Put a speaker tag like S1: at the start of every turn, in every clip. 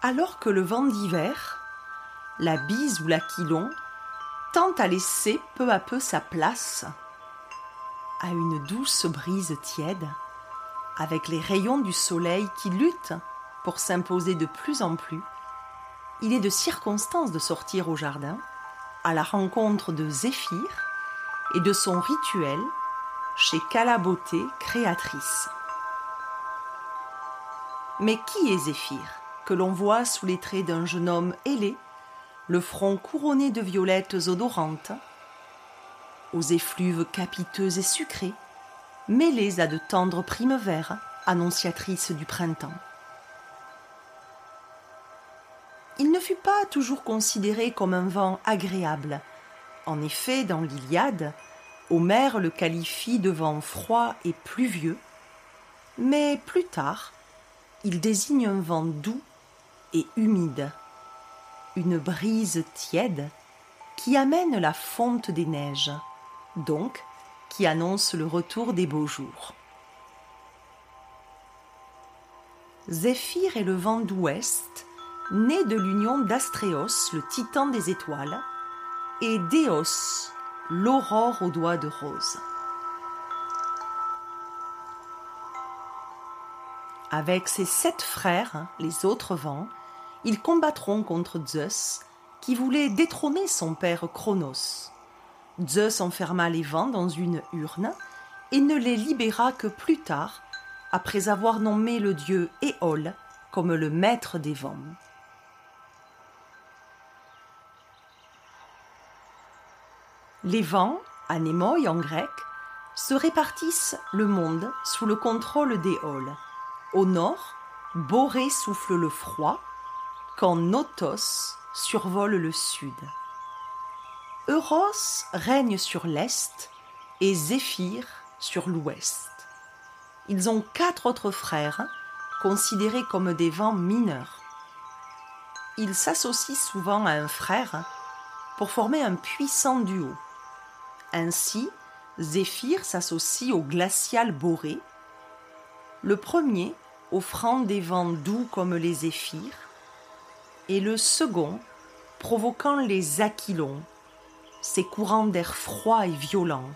S1: Alors que le vent d'hiver, la bise ou l'aquilon, tend à laisser peu à peu sa place à une douce brise tiède, avec les rayons du soleil qui luttent pour s'imposer de plus en plus, il est de circonstance de sortir au jardin à la rencontre de Zéphyr et de son rituel chez Calaboté créatrice. Mais qui est Zéphyr, que l'on voit sous les traits d'un jeune homme ailé, le front couronné de violettes odorantes, aux effluves capiteux et sucrées, mêlées à de tendres primes verts, annonciatrices du printemps. Il ne fut pas toujours considéré comme un vent agréable. En effet, dans l'Iliade, Homère le qualifie de vent froid et pluvieux, mais plus tard, il désigne un vent doux et humide, une brise tiède qui amène la fonte des neiges donc qui annonce le retour des beaux jours. Zéphyr est le vent d'ouest, né de l'union d'Astréos, le titan des étoiles, et d'Éos, l'aurore aux doigts de rose. Avec ses sept frères, les autres vents, ils combattront contre Zeus, qui voulait détrôner son père Chronos. Zeus enferma les vents dans une urne et ne les libéra que plus tard, après avoir nommé le dieu Éole comme le maître des vents. Les vents, anémoi en grec, se répartissent le monde sous le contrôle d'Éole. Au nord, Borée souffle le froid, quand Notos survole le sud. Euros règne sur l'est et Zéphyr sur l'ouest. Ils ont quatre autres frères, considérés comme des vents mineurs. Ils s'associent souvent à un frère pour former un puissant duo. Ainsi, Zéphyr s'associe au glacial Boré, le premier offrant des vents doux comme les zéphyrs, et le second provoquant les aquilons, ces courants d'air froid et violents.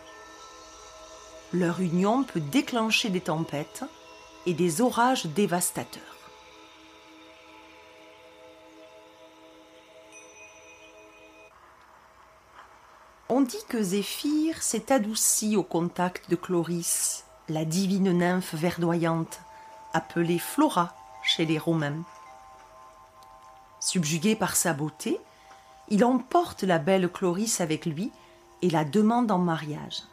S1: Leur union peut déclencher des tempêtes et des orages dévastateurs. On dit que Zéphyr s'est adouci au contact de Chloris, la divine nymphe verdoyante, appelée Flora chez les Romains. Subjugué par sa beauté, il emporte la belle Chloris avec lui et la demande en mariage.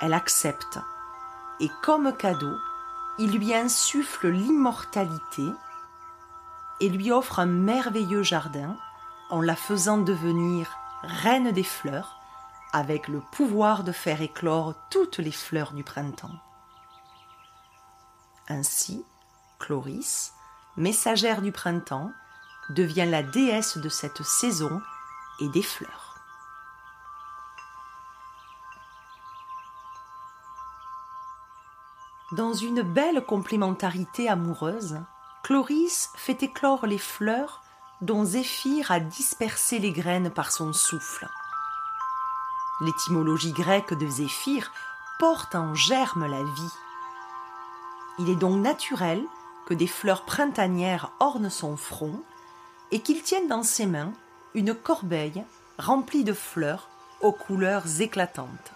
S1: Elle accepte, et comme cadeau, il lui insuffle l'immortalité et lui offre un merveilleux jardin en la faisant devenir reine des fleurs avec le pouvoir de faire éclore toutes les fleurs du printemps. Ainsi, Chloris, messagère du printemps, devient la déesse de cette saison et des fleurs. Dans une belle complémentarité amoureuse, Chloris fait éclore les fleurs dont Zéphyr a dispersé les graines par son souffle. L'étymologie grecque de Zéphyr porte en germe la vie. Il est donc naturel que des fleurs printanières ornent son front et qu'il tienne dans ses mains une corbeille remplie de fleurs aux couleurs éclatantes.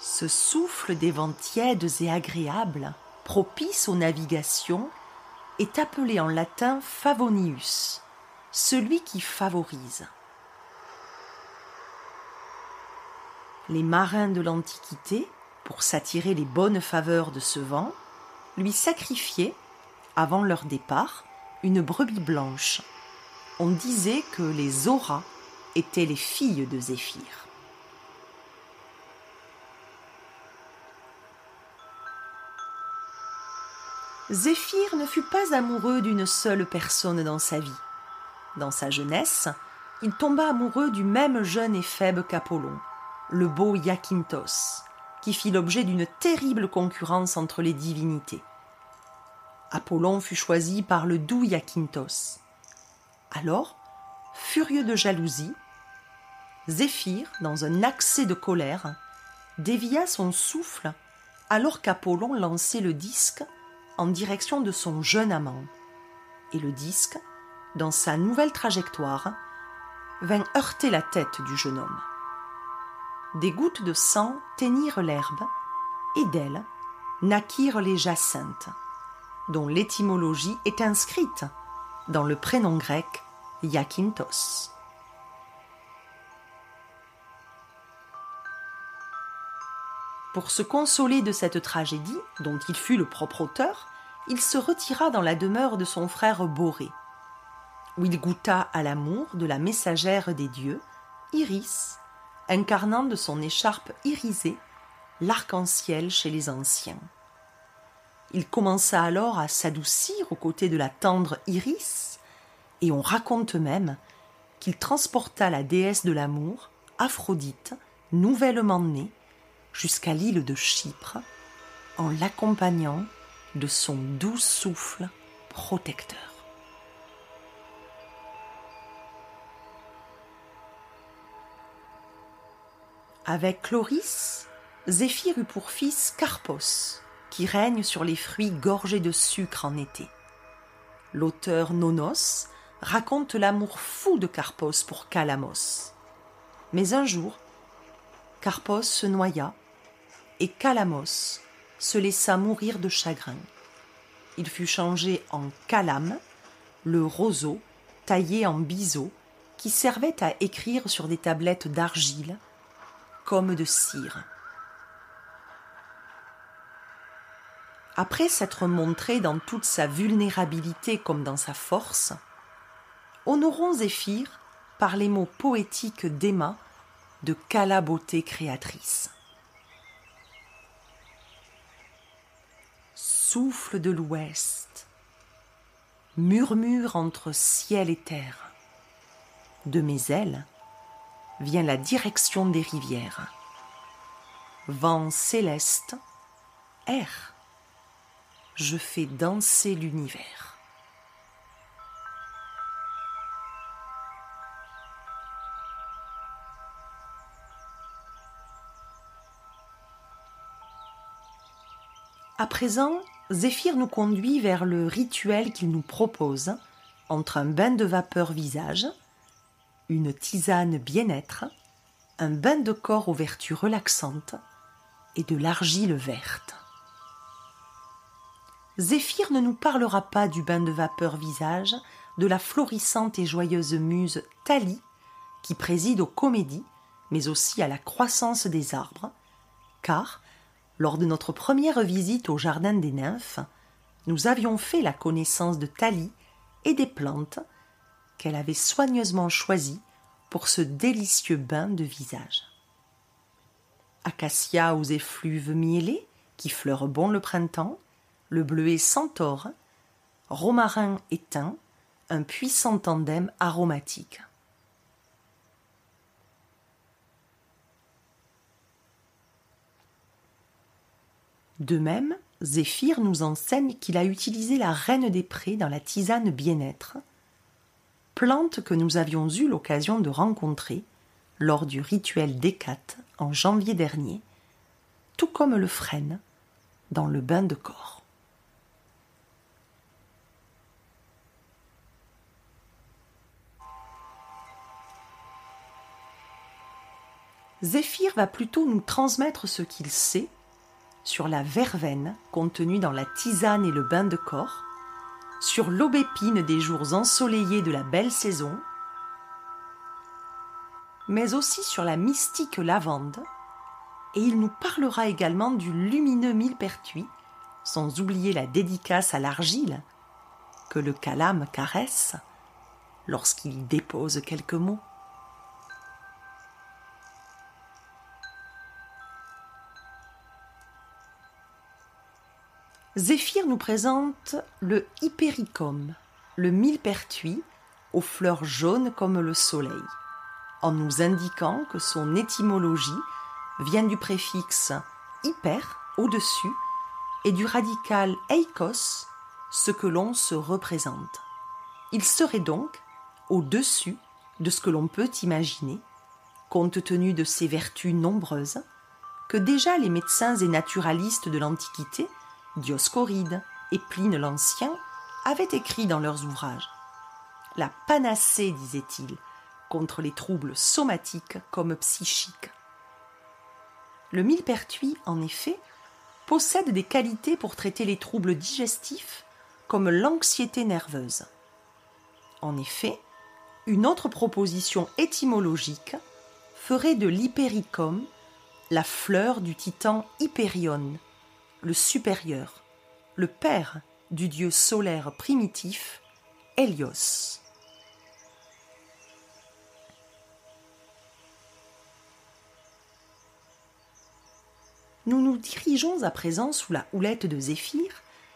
S1: Ce souffle des vents tièdes et agréables, propice aux navigations, est appelé en latin favonius, celui qui favorise. Les marins de l'Antiquité, pour s'attirer les bonnes faveurs de ce vent, lui sacrifiaient, avant leur départ, une brebis blanche. On disait que les auras étaient les filles de Zéphyr. Zéphyr ne fut pas amoureux d'une seule personne dans sa vie. Dans sa jeunesse, il tomba amoureux du même jeune éphèbe qu'Apollon, le beau Iacynthos, qui fit l'objet d'une terrible concurrence entre les divinités. Apollon fut choisi par le doux Iaquintos. Alors, furieux de jalousie, Zéphyr, dans un accès de colère, dévia son souffle alors qu'Apollon lançait le disque en direction de son jeune amant. Et le disque, dans sa nouvelle trajectoire, vint heurter la tête du jeune homme. Des gouttes de sang teignirent l'herbe, et d'elles naquirent les jacinthes, dont l'étymologie est inscrite dans le prénom grec Iakintos. Pour se consoler de cette tragédie, dont il fut le propre auteur, il se retira dans la demeure de son frère Boré, où il goûta à l'amour de la messagère des dieux, Iris, incarnant de son écharpe irisée l'arc-en-ciel chez les anciens. Il commença alors à s'adoucir aux côtés de la tendre Iris, et on raconte même qu'il transporta la déesse de l'amour, Aphrodite, nouvellement née, jusqu'à l'île de Chypre, en l'accompagnant de son doux souffle protecteur. Avec Chloris, Zéphyr eut pour fils Carpos, qui règne sur les fruits gorgés de sucre en été. L'auteur Nonos raconte l'amour fou de Carpos pour Calamos. Mais un jour, Carpos se noya et Calamos se laissa mourir de chagrin. Il fut changé en calame, le roseau taillé en biseau qui servait à écrire sur des tablettes d'argile comme de cire. Après s'être montré dans toute sa vulnérabilité comme dans sa force, honorons Zéphyr par les mots poétiques d'Emma de Cala beauté créatrice. Souffle de l'ouest, murmure entre ciel et terre. De mes ailes, vient la direction des rivières. Vent céleste, air, je fais danser l'univers. À présent, Zéphyr nous conduit vers le rituel qu'il nous propose entre un bain de vapeur visage, une tisane bien-être, un bain de corps aux vertus relaxantes et de l'argile verte. Zéphyr ne nous parlera pas du bain de vapeur visage de la florissante et joyeuse muse Thalie, qui préside aux comédies, mais aussi à la croissance des arbres, car, lors de notre première visite au jardin des nymphes, nous avions fait la connaissance de Thalie et des plantes qu'elle avait soigneusement choisi pour ce délicieux bain de visage. Acacia aux effluves miellés, qui fleurent bon le printemps, le bleuet centaure, romarin éteint, un puissant tandem aromatique. De même, Zéphyr nous enseigne qu'il a utilisé la reine des prés dans la tisane bien-être, plante que nous avions eu l'occasion de rencontrer lors du rituel d'Hécate en janvier dernier, tout comme le frêne dans le bain de corps. Zéphyr va plutôt nous transmettre ce qu'il sait sur la verveine contenue dans la tisane et le bain de corps, sur l'aubépine des jours ensoleillés de la belle saison, mais aussi sur la mystique lavande, et il nous parlera également du lumineux millepertuis, sans oublier la dédicace à l'argile que le calame caresse lorsqu'il dépose quelques mots. Zéphyr nous présente le hypericum, le millepertuis aux fleurs jaunes comme le soleil, en nous indiquant que son étymologie vient du préfixe hyper au-dessus et du radical eikos ce que l'on se représente. Il serait donc au-dessus de ce que l'on peut imaginer, compte tenu de ses vertus nombreuses, que déjà les médecins et naturalistes de l'Antiquité, Dioscoride et Pline l'Ancien, avaient écrit dans leurs ouvrages. La panacée, disait-il, contre les troubles somatiques comme psychiques. Le millepertuis, en effet, possède des qualités pour traiter les troubles digestifs comme l'anxiété nerveuse. En effet, une autre proposition étymologique ferait de l'hypericum la fleur du titan Hyperion, le supérieur, le père du dieu solaire primitif Hélios. Nous nous dirigeons à présent sous la houlette de Zéphyr,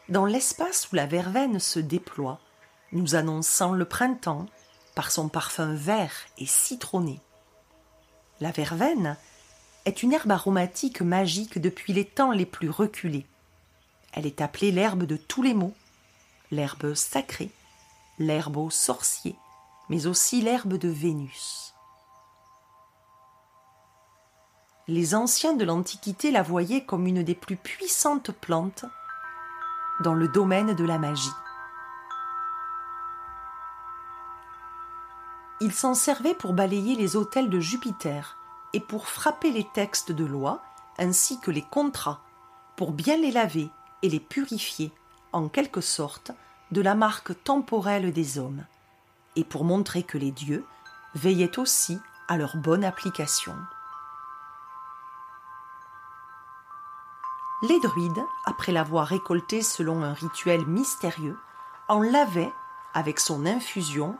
S1: dans l'espace où la verveine se déploie, nous annonçant le printemps par son parfum vert et citronné. La verveine est une herbe aromatique magique depuis les temps les plus reculés. Elle est appelée l'herbe de tous les maux, l'herbe sacrée, l'herbe aux sorciers, mais aussi l'herbe de Vénus. Les anciens de l'Antiquité la voyaient comme une des plus puissantes plantes dans le domaine de la magie. Ils s'en servaient pour balayer les autels de Jupiter et pour frapper les textes de loi ainsi que les contrats, pour bien les laver et les purifier, en quelque sorte, de la marque temporelle des hommes, et pour montrer que les dieux veillaient aussi à leur bonne application. Les druides, après l'avoir récolté selon un rituel mystérieux, en lavaient, avec son infusion,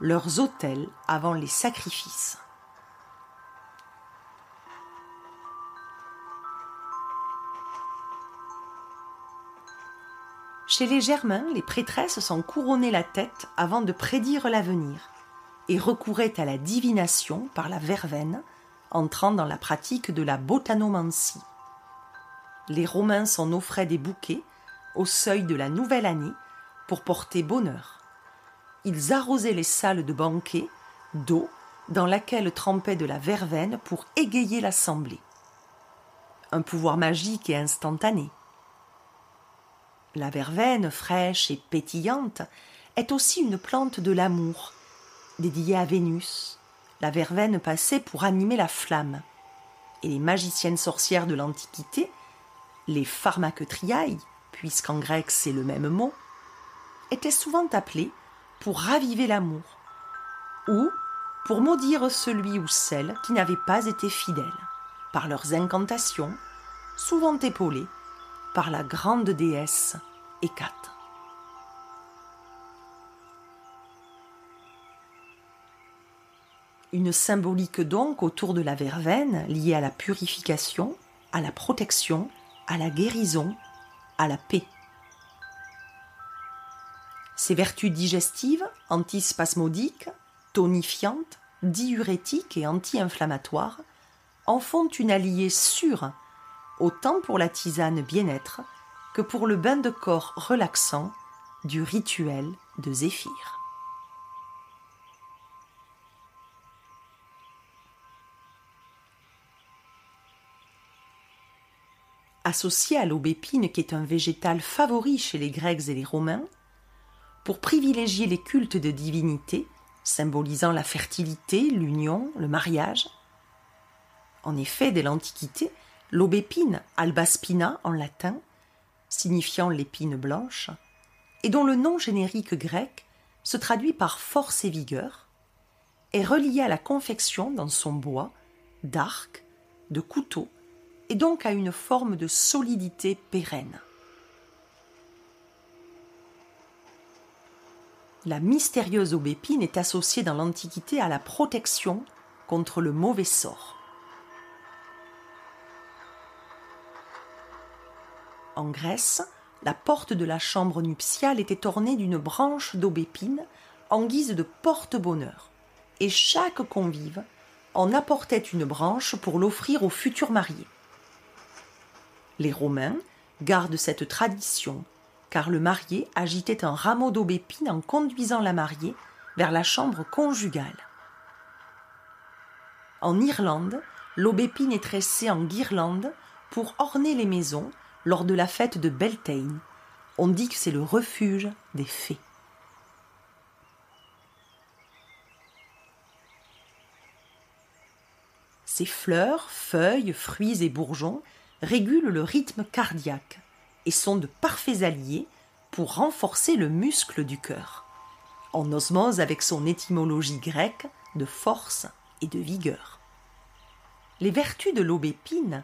S1: leurs autels avant les sacrifices. Chez les Germains, les prêtresses s'en couronnaient la tête avant de prédire l'avenir et recouraient à la divination par la verveine, entrant dans la pratique de la botanomancie. Les Romains s'en offraient des bouquets au seuil de la nouvelle année pour porter bonheur. Ils arrosaient les salles de banquet d'eau dans laquelle trempait de la verveine pour égayer l'assemblée. Un pouvoir magique et instantané. La verveine, fraîche et pétillante, est aussi une plante de l'amour, dédiée à Vénus. La verveine passait pour animer la flamme. Et les magiciennes sorcières de l'Antiquité, les pharmacotriailles, puisqu'en grec c'est le même mot, étaient souvent appelées pour raviver l'amour, ou pour maudire celui ou celle qui n'avait pas été fidèle, par leurs incantations, souvent épaulées par la grande déesse Hécate. Une symbolique donc autour de la verveine liée à la purification, à la protection, à la guérison, à la paix. Ses vertus digestives, antispasmodiques, tonifiantes, diurétiques et anti-inflammatoires en font une alliée sûre autant pour la tisane bien-être que pour le bain de corps relaxant du rituel de Zéphyr. Associé à l'aubépine qui est un végétal favori chez les Grecs et les Romains, pour privilégier les cultes de divinité, symbolisant la fertilité, l'union, le mariage. En effet, dès l'Antiquité, l'aubépine, albaspina en latin, signifiant l'épine blanche, et dont le nom générique grec se traduit par force et vigueur, est reliée à la confection dans son bois d'arcs, de couteaux, et donc à une forme de solidité pérenne. La mystérieuse aubépine est associée dans l'Antiquité à la protection contre le mauvais sort. En Grèce, la porte de la chambre nuptiale était ornée d'une branche d'aubépine en guise de porte-bonheur, et chaque convive en apportait une branche pour l'offrir au futur marié. Les Romains gardent cette tradition, car le marié agitait un rameau d'aubépine en conduisant la mariée vers la chambre conjugale. En Irlande, l'aubépine est tressée en guirlande pour orner les maisons lors de la fête de Beltane. On dit que c'est le refuge des fées. Ces fleurs, feuilles, fruits et bourgeons régulent le rythme cardiaque et sont de parfaits alliés pour renforcer le muscle du cœur, en osmose avec son étymologie grecque de force et de vigueur. Les vertus de l'aubépine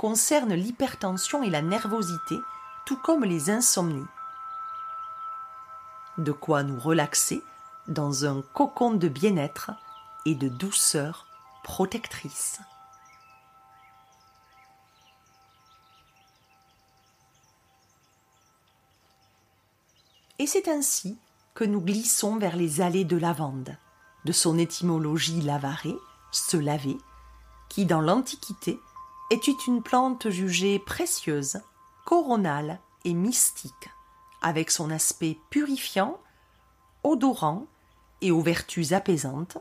S1: concernent l'hypertension et la nervosité, tout comme les insomnies. De quoi nous relaxer dans un cocon de bien-être et de douceur protectrice. Et c'est ainsi que nous glissons vers les allées de lavande, de son étymologie lavaré, se laver, qui dans l'Antiquité était une plante jugée précieuse, coronale et mystique, avec son aspect purifiant, odorant et aux vertus apaisantes,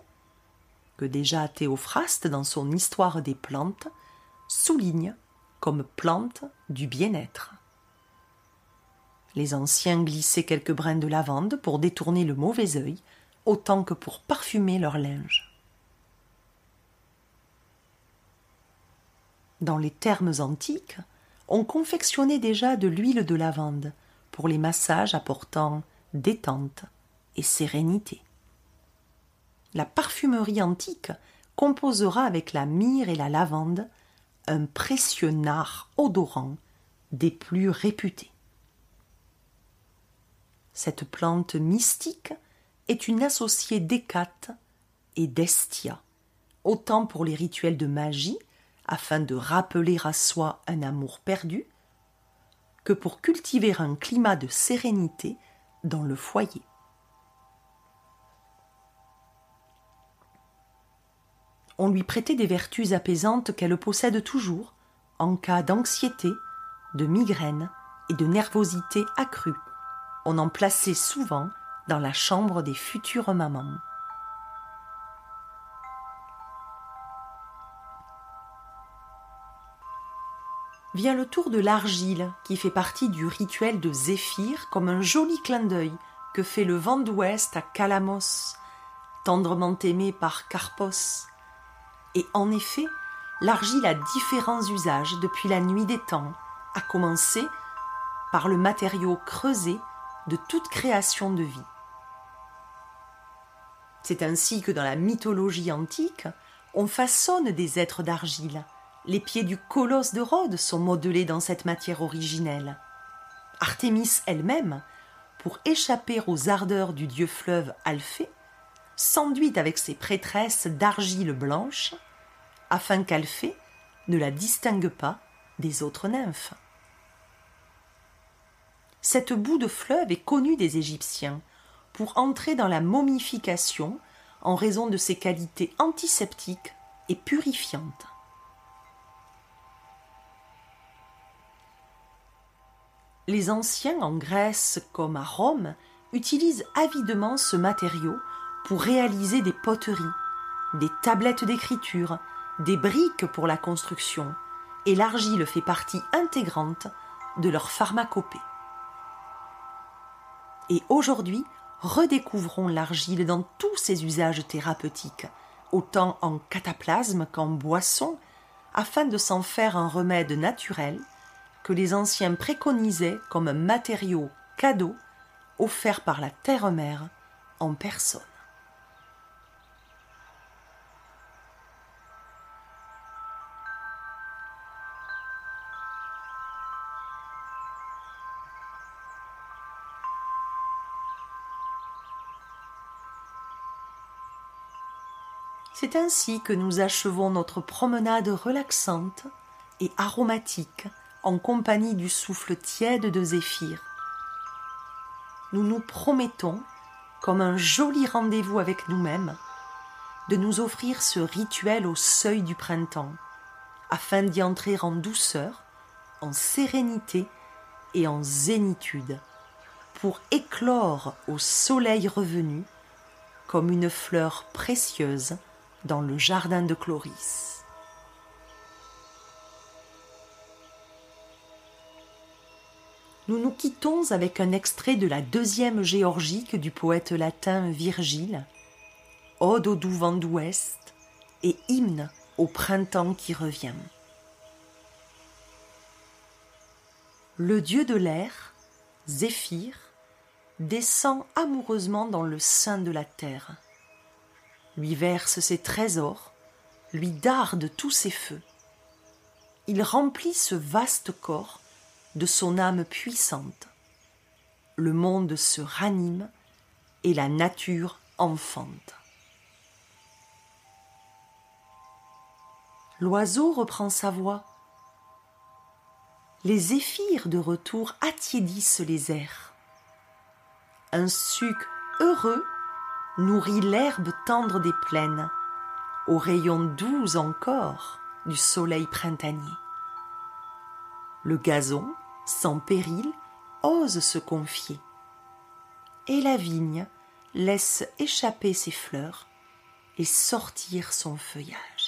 S1: que déjà Théophraste, dans son Histoire des plantes, souligne comme plante du bien-être. Les anciens glissaient quelques brins de lavande pour détourner le mauvais œil, autant que pour parfumer leur linge. Dans les termes antiques, on confectionnait déjà de l'huile de lavande pour les massages apportant détente et sérénité la parfumerie antique composera avec la myrrhe et la lavande un précieux nard odorant des plus réputés. Cette plante mystique est une associée d'Hécate et d'Estia, autant pour les rituels de magie, afin de rappeler à soi un amour perdu, que pour cultiver un climat de sérénité dans le foyer. on lui prêtait des vertus apaisantes qu'elle possède toujours en cas d'anxiété, de migraine et de nervosité accrue. On en plaçait souvent dans la chambre des futures mamans. Vient le tour de l'argile, qui fait partie du rituel de Zéphyr, comme un joli clin d'œil que fait le vent d'ouest à Calamos, tendrement aimé par Carpos, et en effet, l'argile a différents usages depuis la nuit des temps, à commencer par le matériau creusé de toute création de vie. C'est ainsi que dans la mythologie antique, on façonne des êtres d'argile. Les pieds du colosse de Rhodes sont modelés dans cette matière originelle. Artémis elle-même, pour échapper aux ardeurs du dieu fleuve Alphée, s'enduit avec ses prêtresses d'argile blanche, afin qu'Alphée ne la distingue pas des autres nymphes. Cette boue de fleuve est connue des Égyptiens pour entrer dans la momification en raison de ses qualités antiseptiques et purifiantes. Les anciens en Grèce comme à Rome utilisent avidement ce matériau pour réaliser des poteries, des tablettes d'écriture, des briques pour la construction, et l'argile fait partie intégrante de leur pharmacopée. Et aujourd'hui, redécouvrons l'argile dans tous ses usages thérapeutiques, autant en cataplasme qu'en boisson, afin de s'en faire un remède naturel que les anciens préconisaient comme un matériau cadeau offert par la terre-mère en personne. C'est ainsi que nous achevons notre promenade relaxante et aromatique en compagnie du souffle tiède de Zéphyr. Nous nous promettons, comme un joli rendez-vous avec nous-mêmes, de nous offrir ce rituel au seuil du printemps, afin d'y entrer en douceur en sérénité et en zénitude, pour éclore au soleil revenu comme une fleur précieuse dans le jardin de Chloris. Nous nous quittons avec un extrait de la deuxième géorgique du poète latin Virgile, Ode au doux vent d'ouest et hymne au printemps qui revient. Le dieu de l'air, Zéphyr, descend amoureusement dans le sein de la terre, lui verse ses trésors, lui darde tous ses feux. Il remplit ce vaste corps de son âme puissante. Le monde se ranime et la nature enfante. L'oiseau reprend sa voix. Les zéphyrs de retour attiédissent les airs. Un suc heureux nourrit l'herbe tendre des plaines, aux rayons doux encore du soleil printanier. Le gazon, sans péril, ose se confier, et la vigne laisse échapper ses fleurs et sortir son feuillage.